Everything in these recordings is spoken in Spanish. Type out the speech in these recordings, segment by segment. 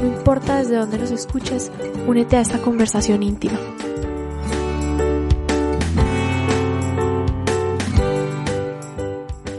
no importa desde dónde nos escuches, únete a esta conversación íntima.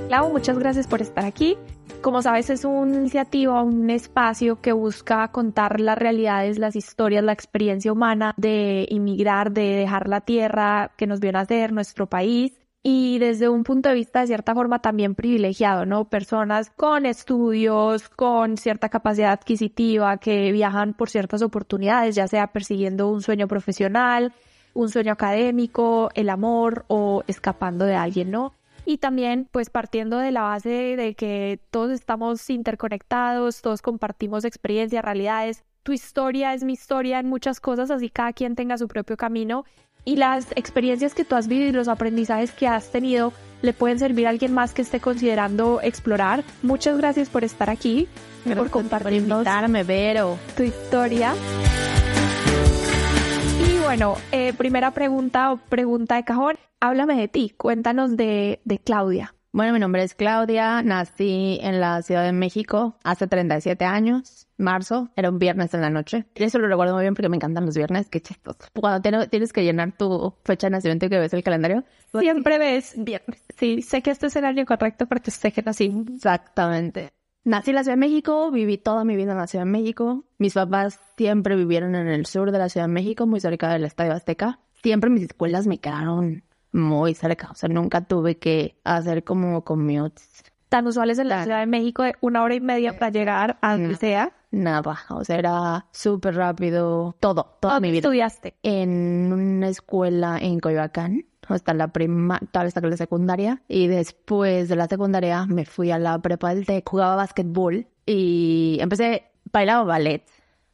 Clau, muchas gracias por estar aquí. Como sabes, es una iniciativa, un espacio que busca contar las realidades, las historias, la experiencia humana de inmigrar, de dejar la tierra que nos vio nacer, nuestro país, y desde un punto de vista de cierta forma también privilegiado, ¿no? Personas con estudios, con cierta capacidad adquisitiva, que viajan por ciertas oportunidades, ya sea persiguiendo un sueño profesional, un sueño académico, el amor o escapando de alguien, ¿no? Y también, pues partiendo de la base de que todos estamos interconectados, todos compartimos experiencias, realidades. Tu historia es mi historia en muchas cosas, así cada quien tenga su propio camino y las experiencias que tú has vivido y los aprendizajes que has tenido le pueden servir a alguien más que esté considerando explorar. Muchas gracias por estar aquí, por compartir Vero. tu historia. Y bueno, eh, primera pregunta o pregunta de cajón, háblame de ti, cuéntanos de, de Claudia. Bueno, mi nombre es Claudia, nací en la Ciudad de México hace 37 años, marzo, era un viernes en la noche. Y eso lo recuerdo muy bien porque me encantan los viernes, qué chistoso. Cuando tienes que llenar tu fecha de nacimiento y que ves el calendario, siempre ves viernes. Sí, sé que este es el año correcto porque sé que nací. Exactamente. Nací en la Ciudad de México, viví toda mi vida en la Ciudad de México. Mis papás siempre vivieron en el sur de la Ciudad de México, muy cerca del Estadio Azteca. Siempre mis escuelas me quedaron muy cerca, o sea, nunca tuve que hacer como commutes. Tan usuales en la Ciudad de México de una hora y media para llegar a donde sea. Nada, o sea, era súper rápido, todo, toda mi vida. estudiaste? En una escuela en Coyoacán, hasta la prima, tal hasta la secundaria, y después de la secundaria me fui a la prepa del TEC, jugaba básquetbol y empecé, bailaba ballet,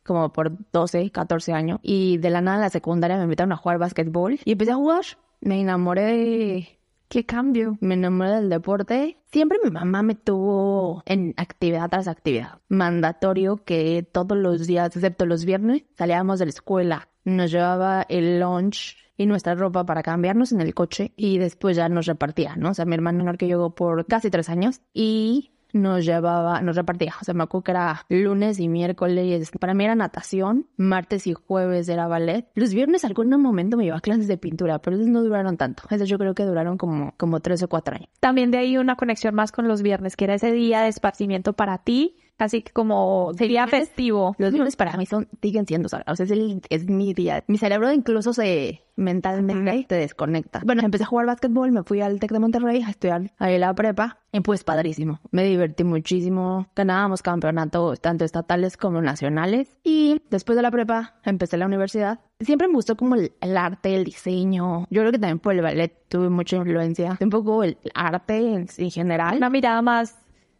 como por 12, 14 años. Y de la nada en la secundaria me invitaron a jugar básquetbol y empecé a jugar me enamoré de... ¿Qué cambio? Me enamoré del deporte. Siempre mi mamá me tuvo en actividad tras actividad. Mandatorio que todos los días, excepto los viernes, salíamos de la escuela. Nos llevaba el lunch y nuestra ropa para cambiarnos en el coche y después ya nos repartía, ¿no? O sea, mi hermano menor que llegó por casi tres años y nos llevaba, nos repartía, o sea, me acuerdo que era lunes y miércoles, para mí era natación, martes y jueves era ballet, los viernes algún momento me llevaba clases de pintura, pero esos no duraron tanto, esos yo creo que duraron como, como tres o cuatro años. También de ahí una conexión más con los viernes, que era ese día de esparcimiento para ti, Así que como sería festivo. Los viernes para mí son, siguen siendo, o sea, es, el, es mi día. Mi cerebro incluso se mentalmente te desconecta. Bueno, empecé a jugar básquetbol, me fui al TEC de Monterrey a estudiar ahí la prepa y pues padrísimo. Me divertí muchísimo. Ganábamos campeonatos tanto estatales como nacionales y después de la prepa empecé la universidad. Siempre me gustó como el, arte, el diseño. Yo creo que también por el ballet tuve mucha influencia. Un poco el arte en, en general. Una mirada más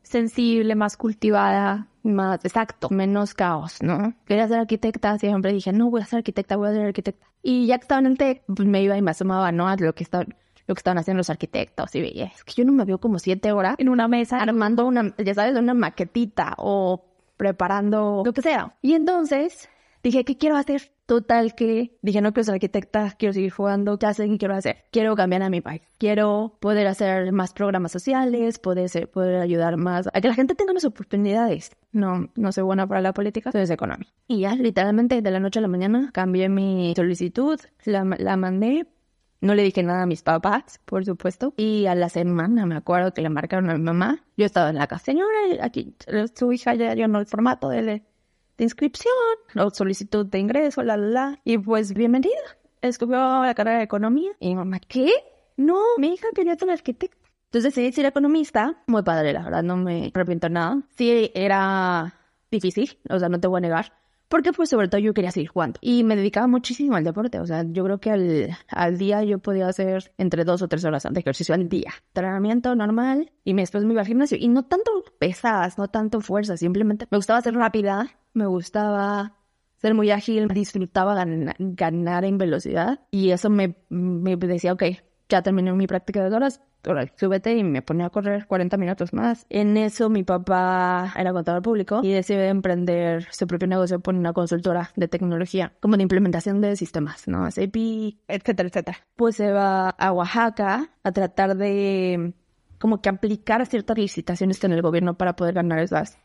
sensible, más cultivada. Más, exacto, menos caos, ¿no? Quería ser arquitecta, siempre dije, no, voy a ser arquitecta, voy a ser arquitecta. Y ya que estaba en el TEC, pues me iba y me asomaba, ¿no? A lo que estaba lo que estaban haciendo los arquitectos y veía, es que yo no me veo como siete horas en una mesa armando una, ya sabes, una maquetita o preparando lo que sea. Y entonces dije, ¿qué quiero hacer? Total que dije, no quiero ser arquitecta, quiero seguir jugando, ¿qué hacen? ¿Qué quiero hacer? Quiero cambiar a mi país. Quiero poder hacer más programas sociales, poder, ser, poder ayudar más a que la gente tenga más oportunidades. No, no soy buena para la política, soy economía. Y ya, literalmente, de la noche a la mañana, cambié mi solicitud, la, la mandé, no le dije nada a mis papás, por supuesto. Y a la semana me acuerdo que le marcaron a mi mamá. Yo estaba en la casa, señora, aquí su hija ya llenó el formato de, de inscripción o solicitud de ingreso, la, la, la. Y pues, bienvenida. Escogió la carrera de economía. Y mamá, ¿qué? No, mi hija quería ser arquitecta. Entonces decidí ser economista. Muy padre, la verdad, no me arrepiento nada. Sí, era difícil, o sea, no te voy a negar. Porque pues sobre todo yo quería seguir jugando. Y me dedicaba muchísimo al deporte. O sea, yo creo que al, al día yo podía hacer entre dos o tres horas de ejercicio al día. Entrenamiento normal y después me iba al gimnasio. Y no tanto pesadas, no tanto fuerza. Simplemente me gustaba ser rápida. Me gustaba ser muy ágil, disfrutaba gan- ganar en velocidad y eso me, me decía, ok, ya terminé mi práctica de horas, ahora súbete y me ponía a correr 40 minutos más. En eso mi papá era contador público y decidió emprender su propio negocio por una consultora de tecnología, como de implementación de sistemas, ¿no? SAP, etcétera, etcétera. Pues se va a Oaxaca a tratar de como que aplicar ciertas licitaciones en el gobierno para poder ganar esas,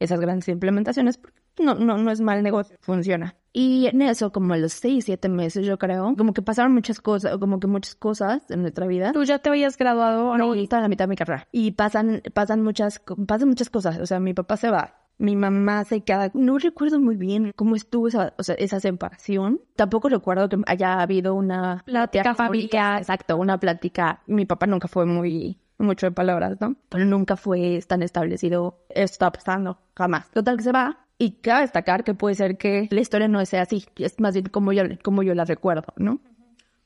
esas grandes implementaciones. porque No, no, no es mal negocio, funciona. Y en eso, como a los seis, siete meses, yo creo, como que pasaron muchas cosas, como que muchas cosas en nuestra vida. ¿Tú ya te habías graduado? No, y estaba en la mitad de mi carrera. Y pasan, pasan muchas, pasan muchas cosas. O sea, mi papá se va. Mi mamá se queda. No recuerdo muy bien cómo estuvo esa, o sea, esa separación. Tampoco recuerdo que haya habido una Plática familiar. Exacto, una plática. Mi papá nunca fue muy mucho de palabras, ¿no? Pero nunca fue tan establecido. Esto está pasando, jamás. Total que se va. Y cabe destacar que puede ser que la historia no sea así. Es más bien como yo, como yo la recuerdo, ¿no?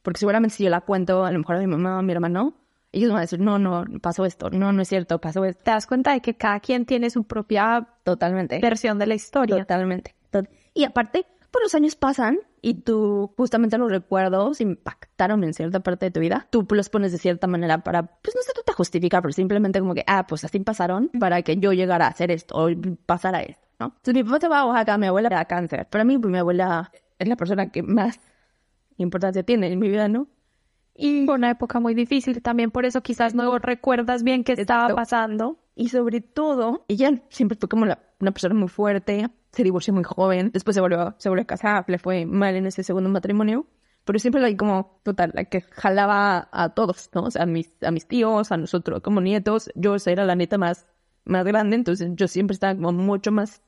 Porque seguramente si yo la cuento, a lo mejor a mi mamá o a mi hermano, ellos van a decir, no, no, pasó esto, no, no es cierto, pasó esto. Te das cuenta de que cada quien tiene su propia Totalmente. versión de la historia. Totalmente. Tot- Y aparte, pues los años pasan y tú, justamente los recuerdos impactaron en cierta parte de tu vida. Tú los pones de cierta manera para, pues no sé, tú te justificar, pero simplemente como que, ah, pues así pasaron para que yo llegara a hacer esto o pasara esto, ¿no? Entonces mi papá se va a Oaxaca, mi abuela da cáncer. Para mí, pues mi abuela es la persona que más importancia tiene en mi vida, ¿no? Y fue una época muy difícil también, por eso quizás no recuerdas bien qué estaba pasando. Y sobre todo, ella siempre fue como la- una persona muy fuerte, se divorció muy joven, después se volvió, se volvió a casar, le fue mal en ese segundo matrimonio, pero siempre la como, total, la que jalaba a todos, ¿no? O sea, a mis, a mis tíos, a nosotros como nietos, yo era la neta más, más grande, entonces yo siempre estaba como mucho más,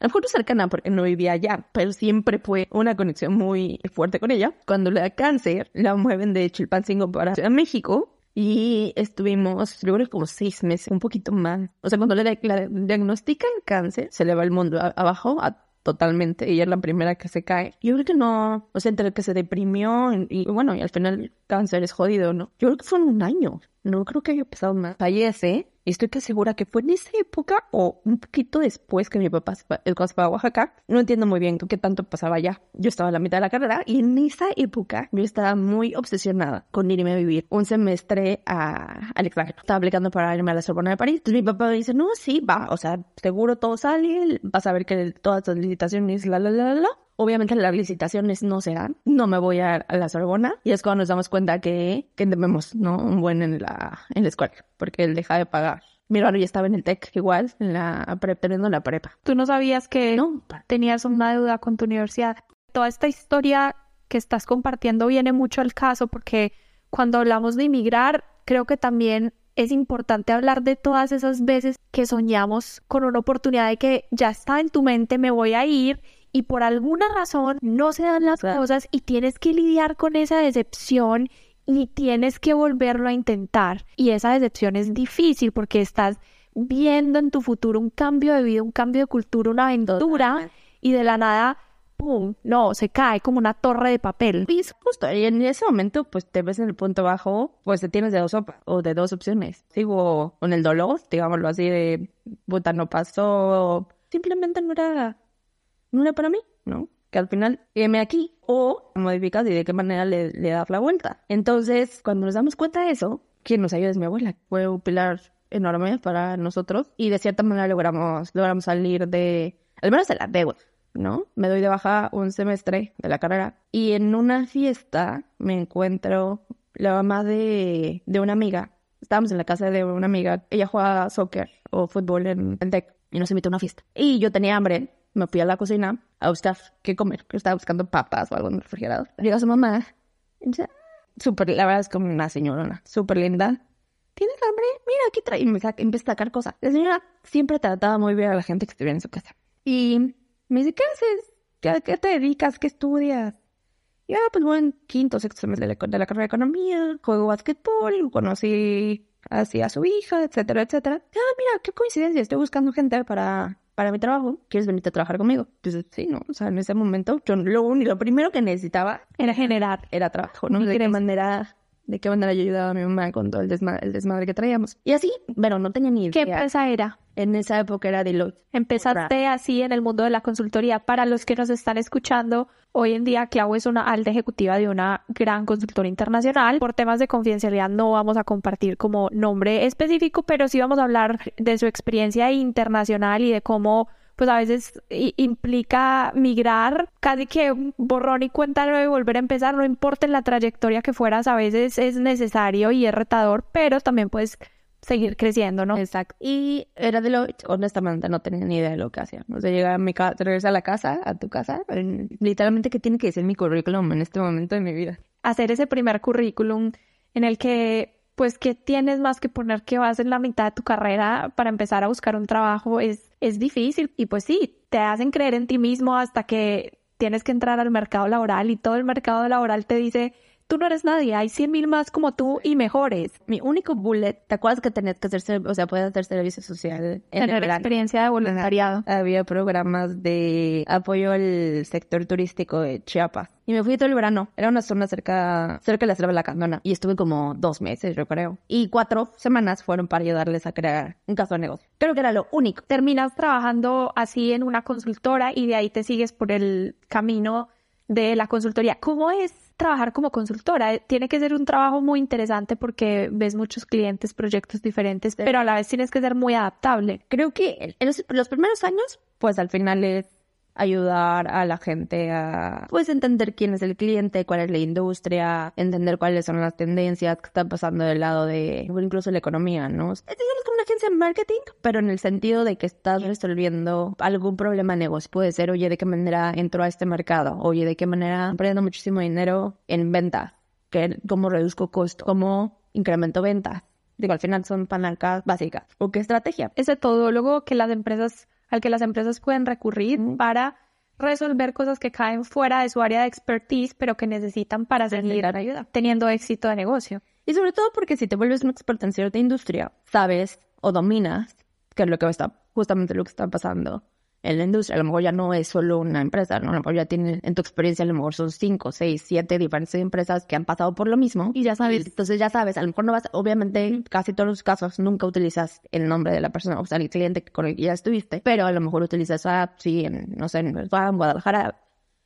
a lo mejor no cercana porque no vivía allá, pero siempre fue una conexión muy fuerte con ella. Cuando le da cáncer, la mueven de Chilpancingo para Ciudad de México y estuvimos, yo creo como seis meses, un poquito más. O sea, cuando le, le diagnostican cáncer, se le va el mundo abajo a- totalmente. Ella es la primera que se cae. Yo creo que no, o sea, entre que se deprimió y, y bueno, y al final el cáncer es jodido, ¿no? Yo creo que fue un año. No creo que haya pasado más. Fallece. Estoy casi segura que fue en esa época o un poquito después que mi papá se fue, a Oaxaca. No entiendo muy bien qué tanto pasaba allá. Yo estaba a la mitad de la carrera y en esa época yo estaba muy obsesionada con irme a vivir un semestre a, al extranjero. Estaba aplicando para irme a la Sorbona de París. Entonces mi papá me dice, no, sí, va, o sea, seguro todo sale, vas a ver que todas las licitaciones, la, la, la, la. Obviamente las licitaciones no se dan, no me voy a, a la Sorbona y es cuando nos damos cuenta que, que debemos, ¿no? Un buen en la, en la escuela, porque él deja de pagar. Mi hermano ya estaba en el TEC igual, en la teniendo la prepa. Tú no sabías que No, tenías una deuda con tu universidad. Toda esta historia que estás compartiendo viene mucho al caso porque cuando hablamos de inmigrar, creo que también es importante hablar de todas esas veces que soñamos con una oportunidad de que ya está en tu mente, me voy a ir y por alguna razón no se dan las cosas y tienes que lidiar con esa decepción y tienes que volverlo a intentar. Y esa decepción es difícil porque estás viendo en tu futuro un cambio de vida, un cambio de cultura, una aventura y de la nada, ¡pum! No, se cae como una torre de papel. Y es justo, y en ese momento, pues te ves en el punto bajo, pues te tienes de dos o de dos opciones. Sigo con el dolor, digámoslo así, de puta, no pasó, simplemente no era, no era para mí, ¿no? Que al final, quédeme aquí, o modificas y de qué manera le, le das la vuelta. Entonces, cuando nos damos cuenta de eso, quien nos ayuda es mi abuela. Fue un pilar enorme para nosotros y de cierta manera logramos, logramos salir de, al menos de la deuda. ¿no? Me doy de baja un semestre de la carrera y en una fiesta me encuentro la mamá de, de una amiga. Estábamos en la casa de una amiga. Ella juega soccer o fútbol en el TEC y nos invitó a una fiesta. Y yo tenía hambre. Me fui a la cocina a buscar qué comer. que Estaba buscando papas o algo en el refrigerador. Llega su mamá. Súper, la verdad es como una señorona, súper linda. ¿Tienes hambre? Mira, aquí trae. Y me empieza a sacar cosas. La señora siempre trataba muy bien a la gente que estuviera en su casa. Y me dice, ¿qué haces? ¿Qué, qué te dedicas? ¿Qué estudias? Y ah, pues bueno, quinto, sexto semestre de la, de la carrera de economía, juego básquetbol, conocí así a su hija, etcétera, etcétera. Ah, mira, qué coincidencia, estoy buscando gente para, para mi trabajo. ¿Quieres venirte a trabajar conmigo? Pues sí, ¿no? O sea, en ese momento, yo lo, único- lo primero que necesitaba Era generar. era trabajo, ¿no? De manera de qué manera yo ayudaba a mi mamá con todo el, desma- el desmadre que traíamos. Y así, bueno, no tenía ni ¿Qué idea. empresa era? En esa época era Deloitte. Empezaste así en el mundo de la consultoría. Para los que nos están escuchando, hoy en día Clau es una alta ejecutiva de una gran consultora internacional. Por temas de confidencialidad no vamos a compartir como nombre específico, pero sí vamos a hablar de su experiencia internacional y de cómo pues a veces implica migrar, casi que borrón y cuenta y volver a empezar, no importa en la trayectoria que fueras, a veces es necesario y es retador, pero también puedes seguir creciendo, ¿no? Exacto. Y era Deloitte. Honestamente, no tenía ni idea de lo que hacía. O sea, llegaba a mi casa, regresar a la casa, a tu casa. en- literalmente, ¿qué tiene que decir mi currículum en este momento de mi vida? hacer ese primer currículum en el que, pues, que tienes más que poner que vas en la mitad de tu carrera para empezar a buscar un trabajo es, es difícil. Y pues sí, te hacen creer en ti mismo hasta que tienes que entrar al mercado laboral y todo el mercado laboral te dice, tú no eres nadie, hay 100 mil más como tú y mejores. Mi único bullet, ¿te acuerdas que tenías que hacer, o sea, puedes hacer servicio social en Tener experiencia de voluntariado. Había programas de apoyo al sector turístico de Chiapas. Y me fui todo el verano. Era una zona cerca, cerca de la selva de la Candona. Y estuve como dos meses, yo creo. Y cuatro semanas fueron para ayudarles a crear un caso de negocio. Creo que era lo único. terminas trabajando así en una consultora y de ahí te sigues por el camino de la consultoría. ¿Cómo es trabajar como consultora? Eh, Tiene que ser un trabajo muy interesante porque ves muchos clientes, proyectos diferentes, pero a la vez tienes que ser muy adaptable. Creo que en los, los primeros años, pues al final es ayudar a la gente a pues entender quién es el cliente, cuál es la industria, entender cuáles son las tendencias que están pasando del lado de incluso la economía, ¿no? Es digamos como una agencia de marketing, pero en el sentido de que estás resolviendo algún problema de negocio. Puede ser, oye, ¿de qué manera entro a este mercado? Oye, ¿de qué manera perdiendo muchísimo dinero en ventas? ¿Qué- ¿Cómo reduzco costo? ¿Cómo incremento ventas? Digo, al final son palancas básicas. ¿O qué estrategia? Ese todólogo que las empresas, al que las empresas pueden recurrir para resolver cosas que caen fuera de su área de expertise, pero que necesitan para seguir ayuda. teniendo éxito de negocio. Y sobre todo porque si te vuelves un experto en cierta industria, sabes o dominas qué es lo que está, justamente lo que está pasando en la industria. A lo mejor ya no es solo una empresa, ¿no? A lo mejor ya tiene, en tu experiencia, a lo mejor son cinco, seis, siete diferentes empresas que han pasado por lo mismo. Y ya sabes. Entonces ya sabes, a lo mejor no vas, obviamente, casi todos los casos nunca utilizas el nombre de la persona, o sea, el cliente con el que ya estuviste, pero a lo mejor utilizas, ah, sí, en, no sé, en Guadalajara,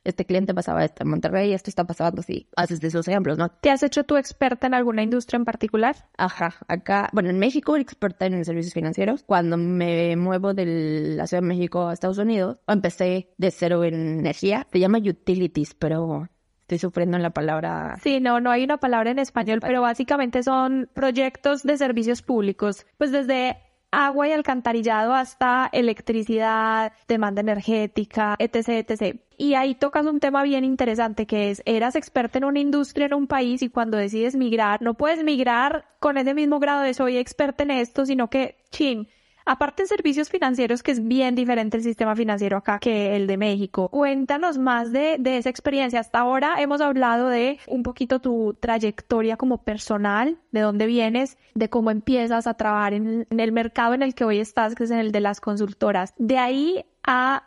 este cliente pasaba esto, en Monterrey esto está pasando así. Haces de esos ejemplos, ¿no? ¿Te has hecho tú experta en alguna industria en particular? Ajá, acá, bueno, en México experta en servicios financieros. Cuando me muevo de la Ciudad de México a Estados Unidos, empecé de cero en energía. Se llama utilities, pero estoy sufriendo en la palabra. Sí, no, no hay una palabra en español, pero básicamente son proyectos de servicios públicos, pues desde agua y alcantarillado hasta electricidad, demanda energética, etc, etc. Y ahí tocas un tema bien interesante que es, eras experta en una industria en un país y cuando decides migrar, no puedes migrar con ese mismo grado de soy experta en esto, sino que, chin, Aparte en servicios financieros, que es bien diferente el sistema financiero acá que el de México. Cuéntanos más de, de esa experiencia. Hasta ahora hemos hablado de un poquito tu trayectoria como personal, de dónde vienes, de cómo empiezas a trabajar en, en el mercado en el que hoy estás, que es en el de las consultoras. De ahí a,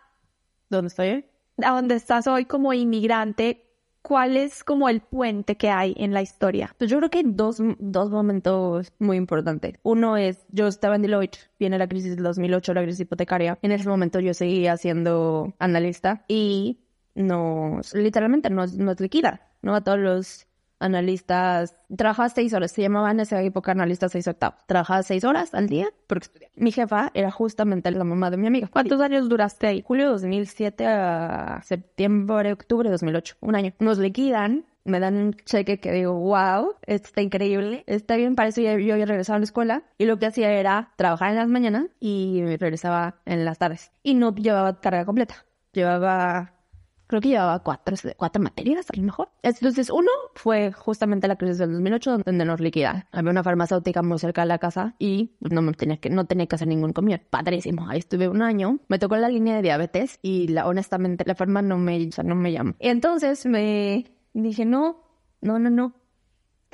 ¿Dónde estoy hoy? a donde estás hoy como inmigrante, ¿cuál es como el puente que hay en la historia? Pues yo creo que hay dos, dos momentos muy importantes. Uno es, yo estaba en Deloitte, viene la crisis del 2008, la crisis hipotecaria. En ese momento yo seguía siendo analista y nos, literalmente nos, nos liquida, ¿no? A todos los analistas, trabajaba seis horas, se llamaban en esa época analistas seis octavos. Trabajaba seis horas al día porque estudiaba. Mi jefa era justamente la mamá de mi amiga. ¿Cuántos años duraste ahí? Julio de 2007 a septiembre, octubre de 2008, un año. Nos liquidan, me dan un cheque que digo, wow, esto está increíble, está bien, para eso ya- yo ya regresaba a la escuela y lo que hacía era trabajar en las mañanas y regresaba en las tardes. Y no llevaba carga completa, llevaba, creo que llevaba cuatro, cuatro materias a lo mejor. Entonces, uno fue justamente la crisis del 2008 donde nos liquidaron. Había una farmacéutica muy cerca de la casa y no me tenía que, no tenía que hacer ningún comión. Padrísimo. Ahí estuve un año. Me tocó la línea de diabetes y la, honestamente la farma no me, o sea, no me llama. Entonces me dije, no, no, no, no.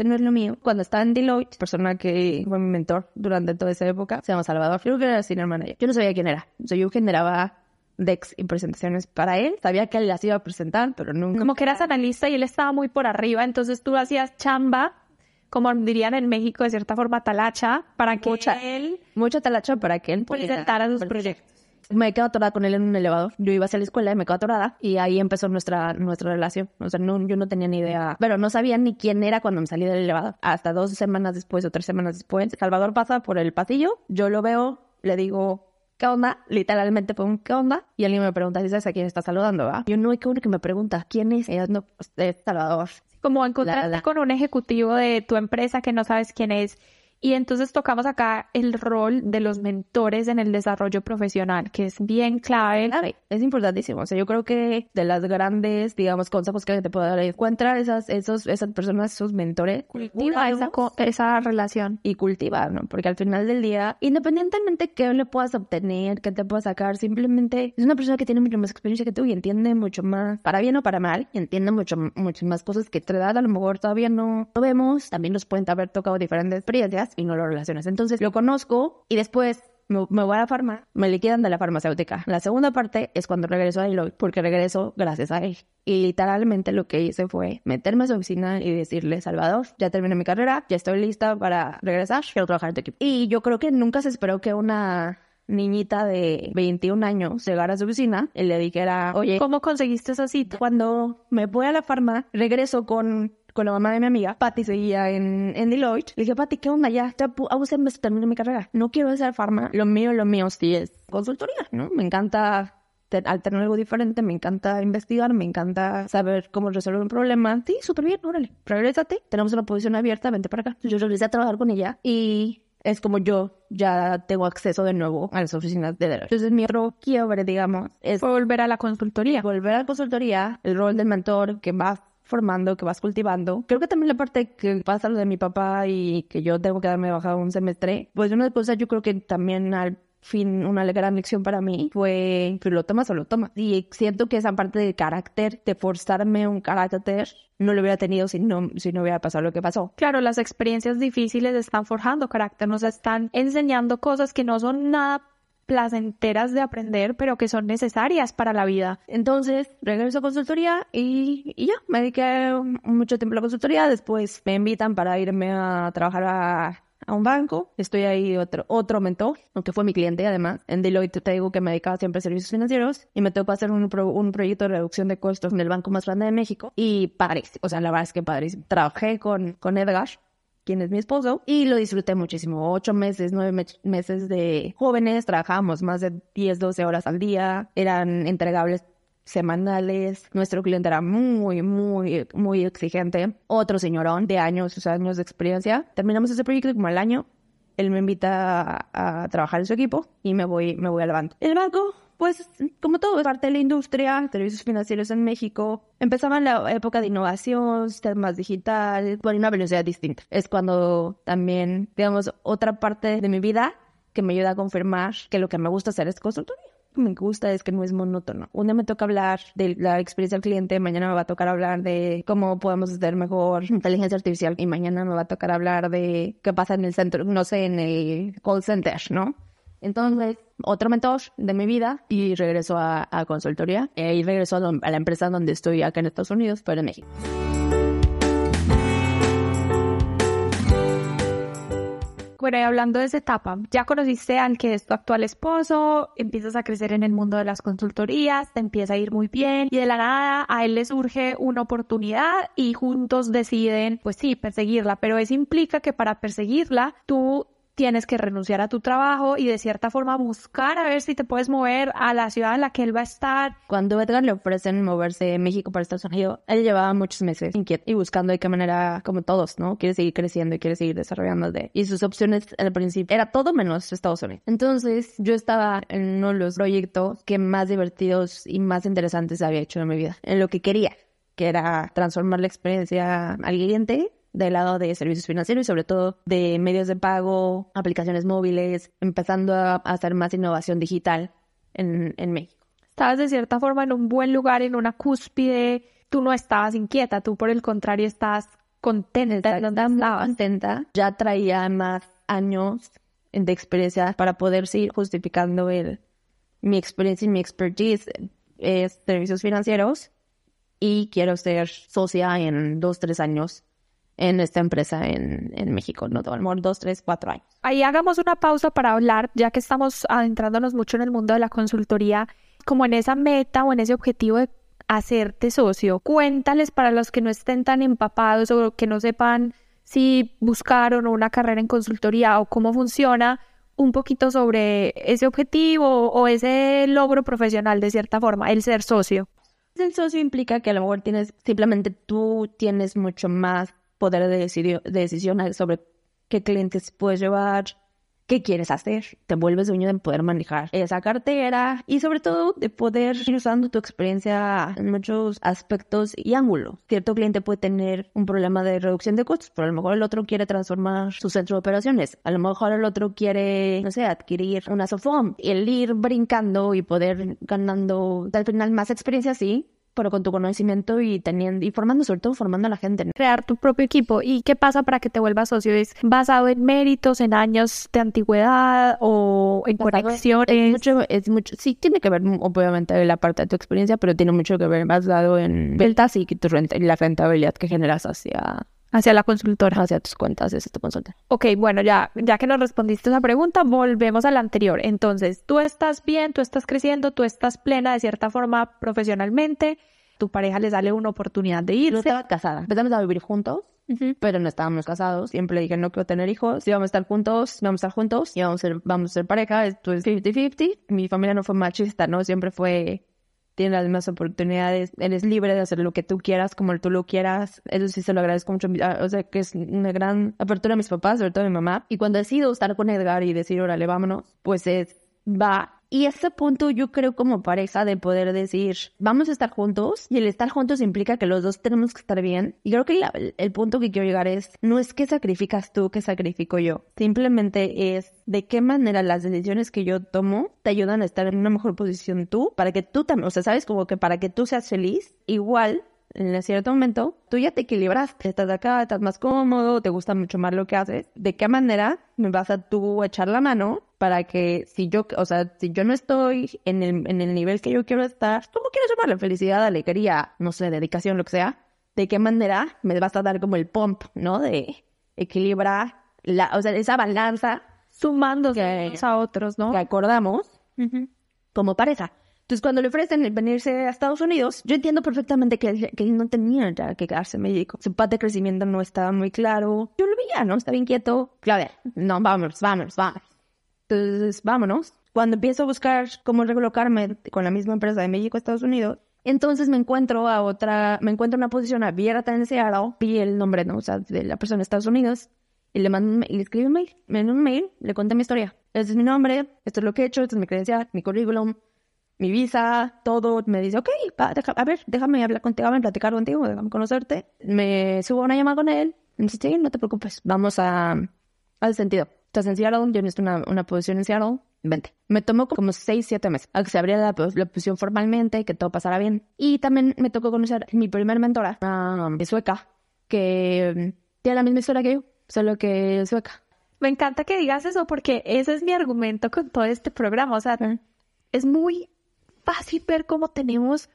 No es lo mío. Cuando estaba en Deloitte, persona que fue mi mentor durante toda esa época, se llama Salvador. Creo que senior manager. Yo no sabía quién era. O sea, yo generaba decks y presentaciones para él. Sabía que él las iba a presentar, pero nunca. Como que eras analista y él estaba muy por arriba, entonces tú hacías chamba como dirían en México, de cierta forma, talacha, para que Mucha. él Mucha talacha para que él presentara sus proyectos. Me quedo atorada con él en un elevador. Yo iba hacia la escuela y me quedo atorada. Y ahí empezó nuestra, nuestra relación. O sea, no, yo no tenía ni idea. Pero no sabía ni quién era cuando me salí del elevador. Hasta dos semanas después o tres semanas después, Salvador pasa por el pasillo. Yo lo veo, le digo, ¿qué onda? Literalmente fue un ¿qué onda? Y alguien me pregunta, ¿sí sabes a quién está saludando? ¿va? Yo no, hay que uno que me pregunta, ¿quién es? Ella no, es Salvador. Como encontrarte La- la- con un ejecutivo de tu empresa que no sabes quién es. Y entonces tocamos acá el rol de los mentores en el desarrollo profesional, que es bien clave. Clave, es importantísimo. O sea, yo creo que de las grandes, digamos, consejos que te puedo dar, encuentra esas, esos, esas personas, esos mentores, Cultiva esa, esa relación. y cultiva, ¿no? Porque al final del día, independientemente que le puedas obtener, que te puedas sacar, simplemente es una persona que tiene mucho más experiencia que tú y entiende mucho más, para bien o para mal, y entiende mucho, muchas más cosas que te edad a lo mejor todavía no, no vemos, también nos pueden haber tocado diferentes experiencias y no lo relacionas. Entonces lo conozco y después me, me voy a la farma, me liquidan de la farmacéutica. La segunda parte es cuando regreso a Deloitte, porque regreso gracias a él. Y literalmente lo que hice fue meterme a su oficina y decirle, Salvador, ya terminé mi carrera, ya estoy lista para regresar, quiero trabajar en tu equipo. Y yo creo que nunca se esperó que una niñita de 21 años llegara a su oficina y le dijera, oye, ¿Cómo conseguiste esa cita? cuando me voy a la farma, regreso con, con la mamá de mi amiga. Patty seguía en, en Deloitte. Le dije, Patty, ¿qué onda? Ya, ya meses termino mi carrera. No quiero hacer farma. Lo mío, lo mío sí es consultoría, ¿no? Me encanta al tener algo diferente, me encanta investigar, me encanta saber cómo resolver un problema. Sí, súper bien, órale, regrésate. Tenemos una posición abierta, vente para acá. Yo regresé a trabajar con ella y es como yo ya tengo acceso de nuevo a las oficinas de Deloitte. Entonces, mi otro quiebre, digamos, es volver a la consultoría. volver a la consultoría, el rol del mentor que vas formando, que vas cultivando. Creo que también la parte que pasa lo de mi papá y que yo tengo que darme baja un semestre, pues una cosa yo creo que también al fin una gran lección para mí fue que lo tomas o lo tomas. Y siento que esa parte de carácter, de forzarme un carácter, no lo hubiera tenido si no, si no hubiera pasado lo que pasó. Claro, las experiencias difíciles están forjando carácter, nos están enseñando cosas que no son nada placenteras de aprender, pero que son necesarias para la vida. Entonces, regreso a consultoría y, y ya, me dediqué mucho tiempo a la consultoría. Después me invitan para irme a trabajar a, a un banco. Estoy ahí otro, otro mentor, aunque fue mi cliente además. En Deloitte te digo que me dedicaba siempre a servicios financieros y me tocó hacer un, pro- un proyecto de reducción de costos en el banco más grande de México. Y padrísimo, o sea, la verdad es que padrísimo. Trabajé con, con Edgar quien es mi esposo, y lo disfruté muchísimo. Ocho meses, nueve me- meses de jóvenes, trabajábamos más de 10, 12 horas al día, eran entregables semanales, nuestro cliente era muy, muy, muy exigente, otro señorón de años, o sea, años de experiencia. Terminamos ese proyecto como al año, él me invita a, a trabajar en su equipo y me voy, me voy al banco. El banco, pues, como todo, es parte de la industria, servicios financieros en México. Empezaba la época de innovación, temas digital, por una velocidad distinta. Es cuando también, digamos, otra parte de mi vida que me ayuda a confirmar que lo que me gusta hacer es consultoría. Me gusta es que no es monótono. Un día me toca hablar de la experiencia del cliente, mañana me va a tocar hablar de cómo podemos hacer mejor inteligencia artificial y mañana me va a tocar hablar de qué pasa en el centro, no sé, en el call center, ¿no? Entonces, otro mentor de mi vida y regreso a, a consultoría. Y ahí regreso a, a la empresa donde estoy acá en Estados Unidos, pero en México. Bueno, y hablando de esa etapa, ya conociste al que es tu actual esposo, empiezas a crecer en el mundo de las consultorías, te empieza a ir muy bien y de la nada a él le surge una oportunidad y juntos deciden, pues sí, perseguirla, pero eso implica que para perseguirla tú tienes que renunciar a tu trabajo y de cierta forma buscar a ver si te puedes mover a la ciudad en la que él va a estar. Cuando Edgar le ofrecen moverse de México para Estados Unidos, él llevaba muchos meses inquieto y buscando de qué manera, como todos, ¿no? Quiere seguir creciendo y quiere seguir desarrollándose. Y sus opciones al principio era todo menos Estados Unidos. Entonces, yo estaba en uno de los proyectos que más divertidos y más interesantes había hecho en mi vida, en lo que quería, que era transformar la experiencia al cliente del lado de servicios financieros y sobre todo de medios de pago, aplicaciones móviles, empezando a hacer más innovación digital en, en México. Estabas de cierta forma en un buen lugar, en una cúspide, tú no estabas inquieta, tú por el contrario estabas contenta estabas. contenta. Ya traía más años de experiencia para poder seguir justificando el, mi experiencia y mi expertise es servicios financieros y quiero ser socia en dos, tres años en esta empresa en, en México, ¿no? A dos, tres, cuatro años. Ahí hagamos una pausa para hablar, ya que estamos adentrándonos mucho en el mundo de la consultoría, como en esa meta o en ese objetivo de hacerte socio. Cuéntales para los que no estén tan empapados o que no sepan si buscaron una carrera en consultoría o cómo funciona, un poquito sobre ese objetivo o ese logro profesional de cierta forma, el ser socio. El socio implica que a lo mejor tienes, simplemente tú tienes mucho más poder de, decidir, de decisión sobre qué clientes puedes llevar, qué quieres hacer. Te vuelves dueño de poder manejar esa cartera y sobre todo de poder ir usando tu experiencia en muchos aspectos y ángulos. Cierto cliente puede tener un problema de reducción de costos, pero a lo mejor el otro quiere transformar su centro de operaciones. A lo mejor el otro quiere, no sé, adquirir una Sofom. El ir brincando y poder ganando al final más experiencia, sí, pero con tu conocimiento y teniendo y formando, sobre todo formando a la gente. Crear tu propio equipo. ¿Y qué pasa para que te vuelvas socio? ¿Es basado en méritos, en años de antigüedad o en conexiones? Es mucho, es mucho, sí, tiene que ver obviamente la parte de tu experiencia, pero tiene mucho que ver basado en ventas y, tu renta, y la rentabilidad que generas hacia hacia la consultora. Hacia tus cuentas, es tu consulta. Ok, bueno, ya, ya que nos respondiste esa pregunta, volvemos a la anterior. Entonces, tú estás bien, tú estás creciendo, tú estás plena de cierta forma profesionalmente, tu pareja le sale una oportunidad de irse. No estaba casada. Empezamos a vivir juntos, pero no estábamos casados. Siempre dije, no quiero tener hijos. Si vamos a estar juntos, vamos a estar juntos. Y vamos a ser, vamos a ser pareja. Esto es 50-50. Mi familia no fue machista, ¿no? Siempre fue tienes las mismas oportunidades, eres libre de hacer lo que tú quieras, como tú lo quieras. Eso sí se lo agradezco mucho. O sea, que es una gran apertura a mis papás, sobre todo a mi mamá. Y cuando decido estar con Edgar y decir, órale, vámonos, pues es, va y ese punto yo creo como pareja de poder decir, vamos a estar juntos y el estar juntos implica que los dos tenemos que estar bien. Y creo que el punto que quiero llegar es, no es que sacrificas tú, que sacrifico yo. Simplemente es de qué manera las decisiones que yo tomo te ayudan a estar en una mejor posición tú, para que tú también, o sea, sabes como que para que tú seas feliz, igual en cierto momento, tú ya te equilibraste, estás acá, estás más cómodo, te gusta mucho más lo que haces. ¿De qué manera me vas a tú echar la mano para que si yo, o sea, si yo no estoy en el, en el nivel que yo quiero estar, ¿cómo quieres llamarle? Felicidad, alegría, no sé, dedicación, lo que sea. ¿De qué manera me vas a dar como el pump, ¿no? De equilibrar la, o sea, esa balanza sumándose a otros, ¿no? Que acordamos como pareja. Entonces, cuando le ofrecen venirse a Estados Unidos, yo entiendo perfectamente que él, no tenía ya que quedarse en México. Su parte de crecimiento no estaba muy claro. Yo lo veía, ¿no? Estaba inquieto. Claro, no, vámonos, vámonos, vámonos. Entonces, vámonos. Cuando empiezo a buscar cómo recolocarme con la misma empresa de México a Estados Unidos, entonces me encuentro a otra, me encuentro una posición abierta en Seattle, vi el nombre, ¿no? O sea, de la persona de Estados Unidos, y le mando le escribí un mail. Me un mail, le conté mi historia. Este es mi nombre, esto es lo que he hecho, esto es mi credencial, mi currículum, mi visa, todo, me dice, ok, a ver, déjame hablar contigo, déjame platicar contigo, déjame conocerte. Me subo a una llamada con él, me dice, sí, no te preocupes, vamos a, al sentido. Estás en Seattle, yo necesito una, una posición en Seattle, vente. Me tomó como seis, siete meses a que se abriera la, posición formalmente y que todo pasara bien. Y también me tocó conocer mi primer mentora, una sueca, que tiene la misma historia que yo, solo que sueca. Me encanta que digas eso porque ese es mi argumento con todo este programa. O sea, es muy fácil ver cómo tenemos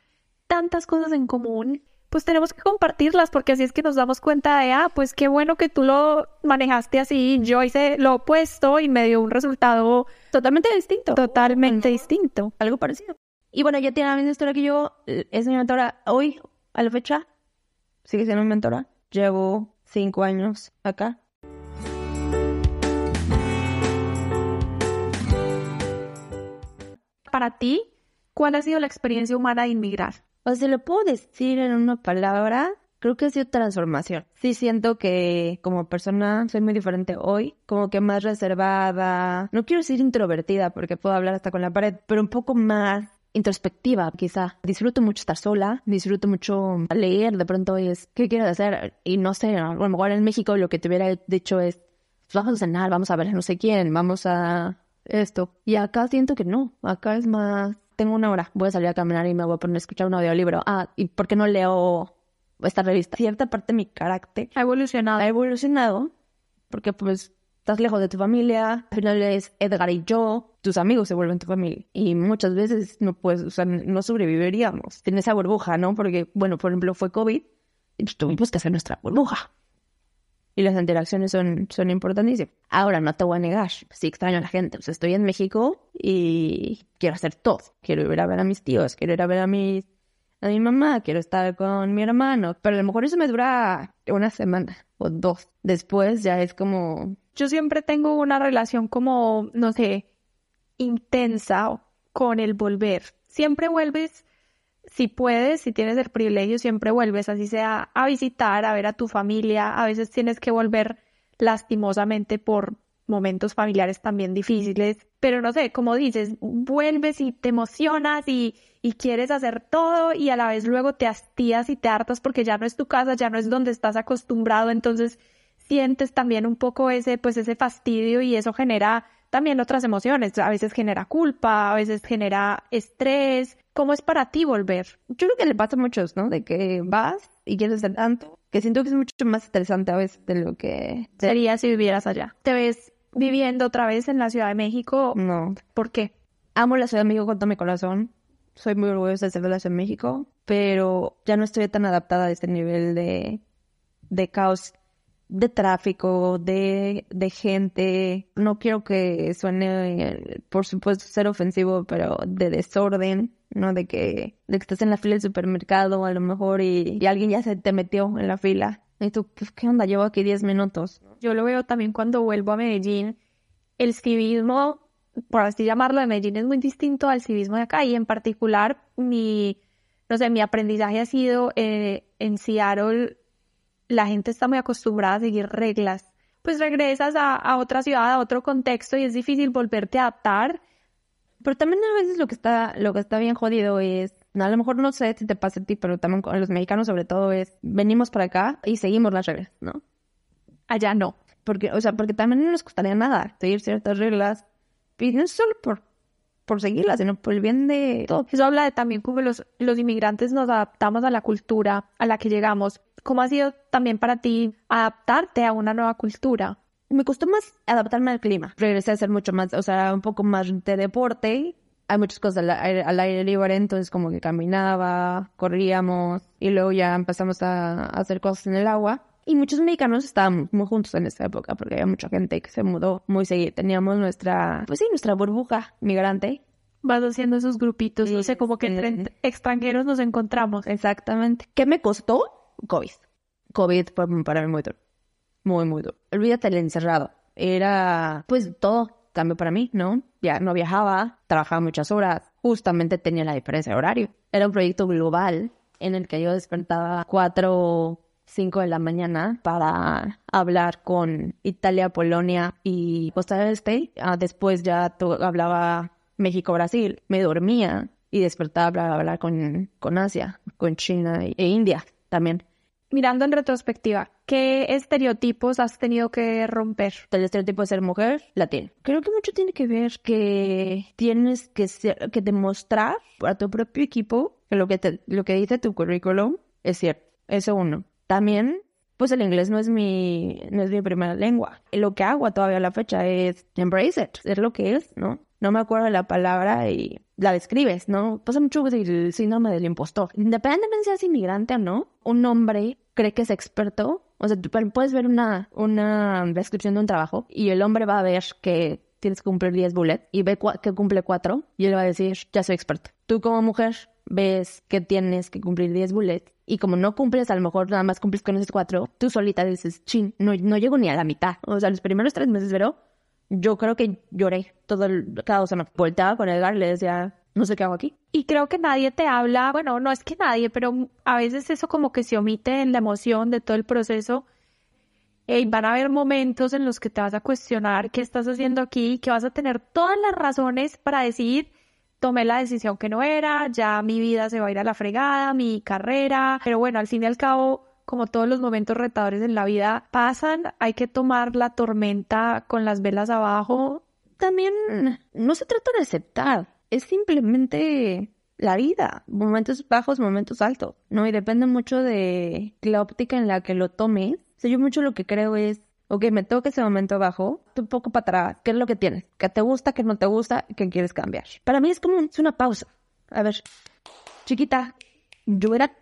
tantas cosas en común, pues tenemos que compartirlas porque así es que nos damos cuenta de, ah, pues qué bueno que tú lo manejaste así, yo hice lo opuesto y me dio un resultado totalmente distinto. Totalmente distinto. Algo parecido. Y bueno, ya tiene la misma historia que yo, es mi mentora hoy, a la fecha, sigue siendo mi mentora. Llevo cinco años acá. Para ti, ¿Cuál ha sido la experiencia humana de inmigrar? O sea, lo puedo decir en una palabra, creo que ha sido transformación. Sí siento que como persona soy muy diferente hoy, como que más reservada, no quiero decir introvertida porque puedo hablar hasta con la pared, pero un poco más introspectiva, quizá. Disfruto mucho estar sola, disfruto mucho leer, de pronto es, ¿qué quiero hacer? Y no sé, a lo mejor en México lo que te hubiera dicho es, pues vamos a cenar, vamos a ver no sé quién, vamos a esto. Y acá siento que no, acá es más tengo una hora, voy a salir a caminar y me voy a poner a escuchar un audiolibro. Ah, ¿y por qué no leo esta revista? Cierta parte de mi carácter ha evolucionado. Ha evolucionado porque pues estás lejos de tu familia, al final es Edgar y yo, tus amigos se vuelven tu familia. Y muchas veces no puedes, o sea, no sobreviviríamos. Tienes esa burbuja, ¿no? Porque, bueno, por ejemplo, fue COVID y tuvimos que hacer nuestra burbuja. Y las interacciones son, son importantísimas. Ahora, no te voy a negar, sí extraño a la gente. O sea, estoy en México y quiero hacer todo. Quiero ir a ver a mis tíos, quiero ir a ver a mis a mi mamá, quiero estar con mi hermano, pero a lo mejor eso me dura una semana o dos. Después ya es como... Yo siempre tengo una relación como, no sé, intensa con el volver. Siempre vuelves, si puedes, si tienes el privilegio, siempre vuelves, así sea a visitar, a ver a tu familia. A veces tienes que volver lastimosamente por momentos familiares también difíciles, pero no sé, como dices, vuelves y te emocionas y, y quieres hacer todo y a la vez luego te hastías y te hartas porque ya no es tu casa, ya no es donde estás acostumbrado, entonces sientes también un poco ese, pues ese fastidio y eso genera también otras emociones, a veces genera culpa, a veces genera estrés. ¿Cómo es para ti volver? Yo creo que le pasa a muchos, ¿no? De que vas y quieres hacer tanto, que siento que es mucho más interesante a veces de lo que sería si vivieras allá. ¿Te ves viviendo otra vez en la Ciudad de México? No. ¿Por qué? Amo la Ciudad de México con todo mi corazón. Soy muy orgullosa de ser de la Ciudad de México, pero ya no estoy tan adaptada a este nivel de, de caos, de tráfico, de, de gente. No quiero que suene, por supuesto, ser ofensivo, pero de desorden, ¿no? De que, de que estás en la fila del supermercado a lo mejor y, y alguien ya se te metió en la fila. Y tú, ¿qué onda? Llevo aquí 10 minutos. Yo lo veo también cuando vuelvo a Medellín. El civismo, por así llamarlo, de Medellín es muy distinto al civismo de acá y en particular mi, no sé, mi aprendizaje ha sido eh, en Seattle, la gente está muy acostumbrada a seguir reglas. Pues regresas a, a otra ciudad, a otro contexto y es difícil volverte a adaptar. Pero también a veces lo que está, lo que está bien jodido es a lo mejor no sé si te pasa a ti, pero también con los mexicanos sobre todo es, venimos para acá y seguimos las reglas, ¿no? Allá no. Porque, o sea, porque también no nos costaría nada seguir ciertas reglas, y no solo por, por seguirlas, sino por el bien de todo. Eso habla de también cómo los, los inmigrantes nos adaptamos a la cultura a la que llegamos. ¿Cómo ha sido también para ti adaptarte a una nueva cultura? Me costó más adaptarme al clima. Regresé a ser mucho más, o sea, un poco más de deporte. Hay muchas cosas al aire, al aire libre, entonces como que caminaba, corríamos y luego ya empezamos a, a hacer cosas en el agua. Y muchos mexicanos estábamos muy juntos en esa época porque había mucha gente que se mudó muy seguido. Teníamos nuestra, pues sí, nuestra burbuja migrante. Vas haciendo esos grupitos, no sé, como que entre extranjeros nos encontramos. Exactamente. ¿Qué me costó? COVID. COVID para mí muy duro. Muy, muy duro. Olvídate el encerrado. Era, pues, todo cambio para mí, ¿no? Ya no viajaba, trabajaba muchas horas. Justamente tenía la diferencia de horario. Era un proyecto global en el que yo despertaba cuatro 5 de la mañana para hablar con Italia, Polonia y Costa del Este. Ah, después ya hablaba México-Brasil. Me dormía y despertaba para hablar con, con Asia, con China e India también. Mirando en retrospectiva, ¿qué estereotipos has tenido que romper? El estereotipo de ser mujer latina. Creo que mucho tiene que ver que tienes que, ser, que demostrar a tu propio equipo que lo que, te, lo que dice tu currículum es cierto. Eso uno. También, pues el inglés no es mi, no es mi primera lengua. Lo que hago todavía a la fecha es embrace it, es lo que es, ¿no? No me acuerdo de la palabra y la describes, ¿no? Pasa mucho el síndrome del impostor. Independientemente seas inmigrante o no, un hombre cree que es experto. O sea, tú puedes ver una, una descripción de un trabajo y el hombre va a ver que tienes que cumplir 10 bullets y ve que cumple 4 y él va a decir, ya soy experto. Tú como mujer ves que tienes que cumplir 10 bullets y como no cumples, a lo mejor nada más cumples con esos cuatro, tú solita dices, chin, no, no llego ni a la mitad. O sea, los primeros tres meses, pero yo creo que lloré todo el, cada dos semanas. Volteaba con Edgar le decía, no sé qué hago aquí. Y creo que nadie te habla, bueno, no es que nadie, pero a veces eso como que se omite en la emoción de todo el proceso. Y van a haber momentos en los que te vas a cuestionar qué estás haciendo aquí, que vas a tener todas las razones para decir, tomé la decisión que no era, ya mi vida se va a ir a la fregada, mi carrera, pero bueno, al fin y al cabo, como todos los momentos retadores en la vida pasan, hay que tomar la tormenta con las velas abajo. También no se trata de aceptar, es simplemente la vida, momentos bajos, momentos altos, ¿no? Y depende mucho de la óptica en la que lo tomes. O sea, yo mucho lo que creo es, ok, me toca ese momento bajo, un poco para atrás, ¿qué es lo que tienes? ¿Qué te gusta, qué no te gusta, qué quieres cambiar? Para mí es como es una pausa. A ver, chiquita, yo era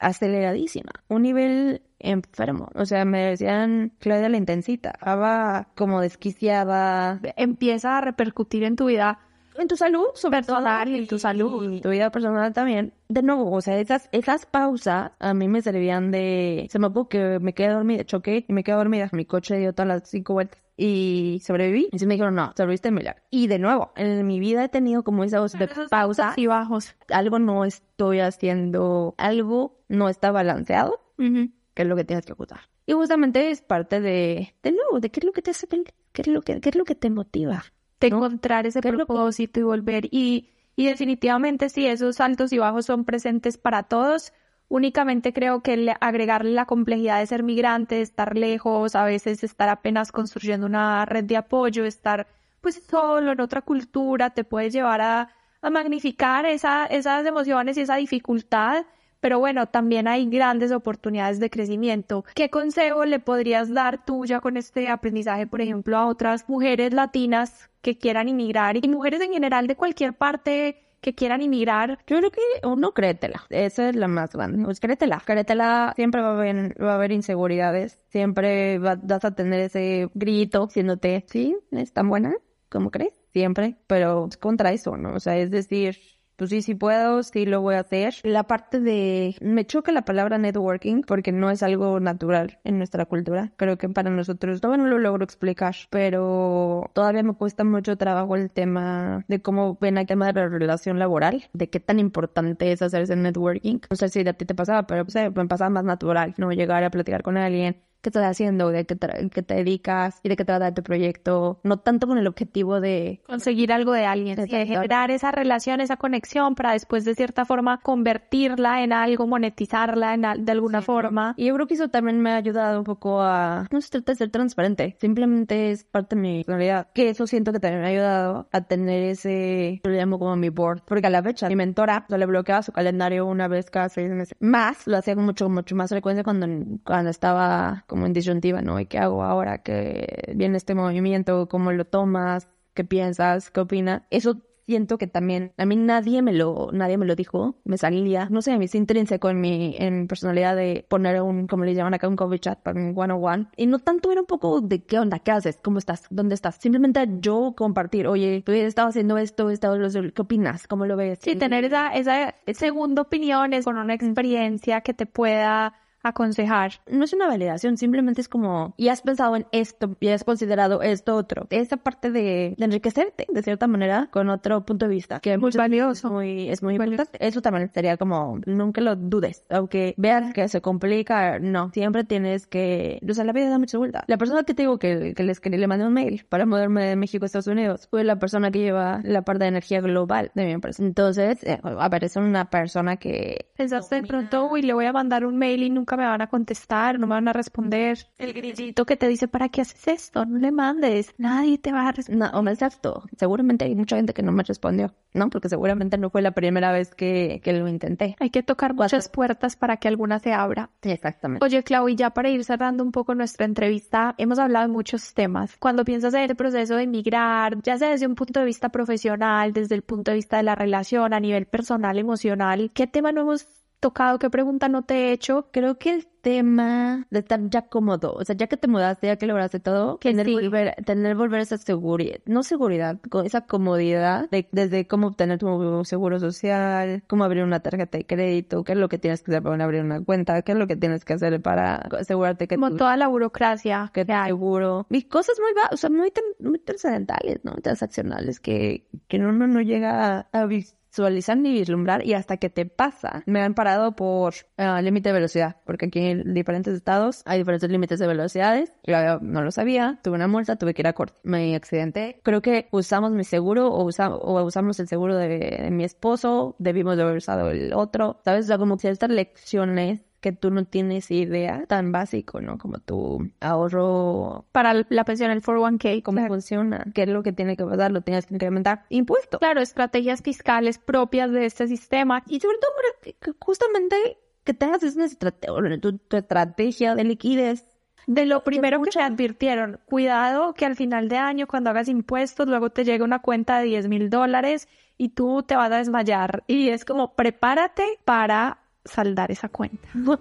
aceleradísima, un nivel enfermo. O sea, me decían Claudia la intensita. Estaba como desquiciada. Empieza a repercutir en tu vida en tu salud, sobre personal y en tu salud. Y tu vida personal también. De nuevo, o sea, esas, esas pausas a mí me servían de... Se me puso que me quedé dormida, choqué y me quedé dormida. Mi coche dio todas las cinco vueltas y sobreviví. Y se me dijeron, no, sobreviviste milagro. Y de nuevo, en mi vida he tenido como esa de pausa y bajos. Algo no estoy haciendo, algo no está balanceado, que es lo que tienes que ocultar. Y justamente es parte de, de nuevo, de qué es lo que te hace qué es lo que, qué es lo que te motiva de encontrar ese propósito y volver. Y, y definitivamente sí, esos altos y bajos son presentes para todos. Únicamente creo que agregarle la complejidad de ser migrante, estar lejos, a veces estar apenas construyendo una red de apoyo, estar pues solo en otra cultura, te puede llevar a, magnificar esa, esas emociones y esa dificultad pero bueno, también hay grandes oportunidades de crecimiento. ¿Qué consejo le podrías dar tú ya con este aprendizaje, por ejemplo, a otras mujeres latinas que quieran inmigrar y mujeres en general de cualquier parte que quieran inmigrar? Yo creo que uno créetela. Esa es la más grande. Pues créetela. Créetela. Siempre va a haber, va a haber inseguridades. Siempre vas a tener ese grito diciéndote, sí, es tan buena como crees. Siempre. Pero es contra eso, ¿no? O sea, es decir, pues sí, sí puedo, sí lo voy a hacer. La parte de, me choca la palabra networking porque no es algo natural en nuestra cultura. Creo que para nosotros todavía no lo logro explicar, pero todavía me cuesta mucho trabajo el tema de cómo ven el tema de la relación laboral, de qué tan importante es hacer ese networking. No sé si a ti te pasaba, pero pues, me pasaba más natural, no llegar a platicar con alguien qué estás haciendo, de qué, te dedicas y de qué trata tu proyecto, no tanto con el objetivo de conseguir algo de alguien, de generar esa relación, esa conexión para después de cierta forma convertirla en algo, monetizarla en, de alguna forma. Y yo creo que eso también me ha ayudado un poco a, no se trata de ser transparente, simplemente es parte de mi personalidad, que eso siento que también me ha ayudado a tener ese, yo lo llamo como mi board, porque a la fecha mi mentora o le bloqueaba su calendario una vez cada seis meses, más, lo hacía con mucho, mucho más frecuencia cuando, cuando estaba como en disyuntiva, ¿no? ¿Y qué hago ahora que viene este movimiento? ¿Cómo lo tomas? ¿Qué piensas? ¿Qué opinas? Eso siento que también a mí nadie me lo nadie me lo dijo me salía no sé a mí es intrínseco en mi en personalidad de poner un como le llaman acá un coffee chat para un one on one y no tanto era un poco de qué onda qué haces cómo estás dónde estás simplemente yo compartir oye tú estado haciendo esto estado qué opinas cómo lo ves sí tener esa esa segunda opinión es con una experiencia que te pueda aconsejar. No es una validación, simplemente es como, y has pensado en esto, y has considerado esto otro. Esa parte de, enriquecerte, de cierta manera, con otro punto de vista, que es muy valioso. Muy, es muy importante. Eso también sería como, nunca lo dudes, aunque veas que se complica, no, siempre tienes que, o sea, la vida da mucha vuelta. La persona que te digo que, que les que le mandé un mail para moverme de México a Estados Unidos fue la persona que lleva la parte de energía global de mi empresa. Entonces, eh, a ver, es una persona que... Pensaste de pronto, uy, le voy a mandar un mail y nunca me van a contestar, no me van a responder. El grillito que te dice, ¿para qué haces esto? No le mandes, nadie te va a responder. No, exacto. Seguramente hay mucha gente que no me respondió, ¿no? Porque seguramente no fue la primera vez que, que lo intenté. Hay que tocar muchas puertas para que alguna se abra. exactamente. Oye, Clau, y ya para ir cerrando un poco nuestra entrevista, hemos hablado de muchos temas. Cuando piensas en el proceso de emigrar, ya sea desde un punto de vista profesional, desde el punto de vista de la relación, a nivel personal, emocional, ¿qué tema no hemos tocado, qué pregunta no te he hecho, creo que el tema de estar ya cómodo, o sea, ya que te mudaste, ya que lograste todo, tener, volver, tener volver esa seguridad, no seguridad, esa comodidad de, desde cómo obtener tu seguro social, cómo abrir una tarjeta de crédito, qué es lo que tienes que hacer para abrir una cuenta, qué es lo que tienes que hacer para asegurarte que como toda la burocracia que te seguro y cosas muy o sea, muy, muy trascendentales, ¿no? Transaccionales que, que uno no llega a, a visualizar ni vislumbrar y hasta que te pasa. Me han parado por uh, límite de velocidad, porque aquí en diferentes estados hay diferentes límites de velocidades. Yo no lo sabía, tuve una multa, tuve que ir a corte. Me accidenté. Creo que usamos mi seguro o, o usamos el seguro de, mi esposo, debimos de haber usado el otro. ¿Sabes? O sea, como que estas lecciones que tú no tienes idea tan básico, ¿no? Como tu ahorro para la pensión, el 401k, cómo funciona, qué es lo que tiene que pasar, lo tienes que incrementar, impuestos. Claro, estrategias fiscales propias de este sistema. Y sobre todo justamente que tengas una estrategia, tu, tu estrategia de liquidez. De lo primero que te advirtieron, cuidado que al final de año cuando hagas impuestos luego te llega una cuenta de 10 mil dólares y tú te vas a desmayar. Y es como prepárate para saldar esa cuenta.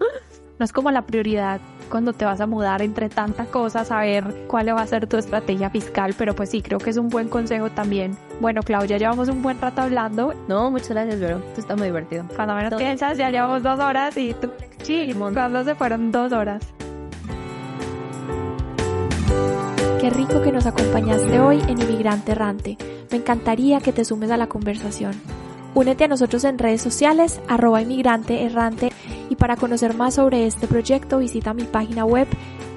No es como la prioridad cuando te vas a mudar entre tantas cosas, saber cuál va a ser tu estrategia fiscal, pero pues sí, creo que es un buen consejo también. Bueno, Claudia, llevamos un buen rato hablando. No, muchas gracias, pero esto está muy divertido. Cuando menos piensas, ya llevamos dos horas y tú, sí, cuando se fueron dos horas. Qué rico que nos acompañaste hoy en Inmigrante Errante. Me encantaría que te sumes a la conversación. Únete a nosotros en redes sociales, arroba inmigrante errante, y para conocer más sobre este proyecto visita mi página web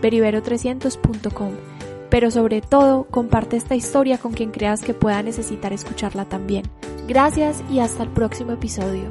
peribero300.com. Pero sobre todo, comparte esta historia con quien creas que pueda necesitar escucharla también. Gracias y hasta el próximo episodio.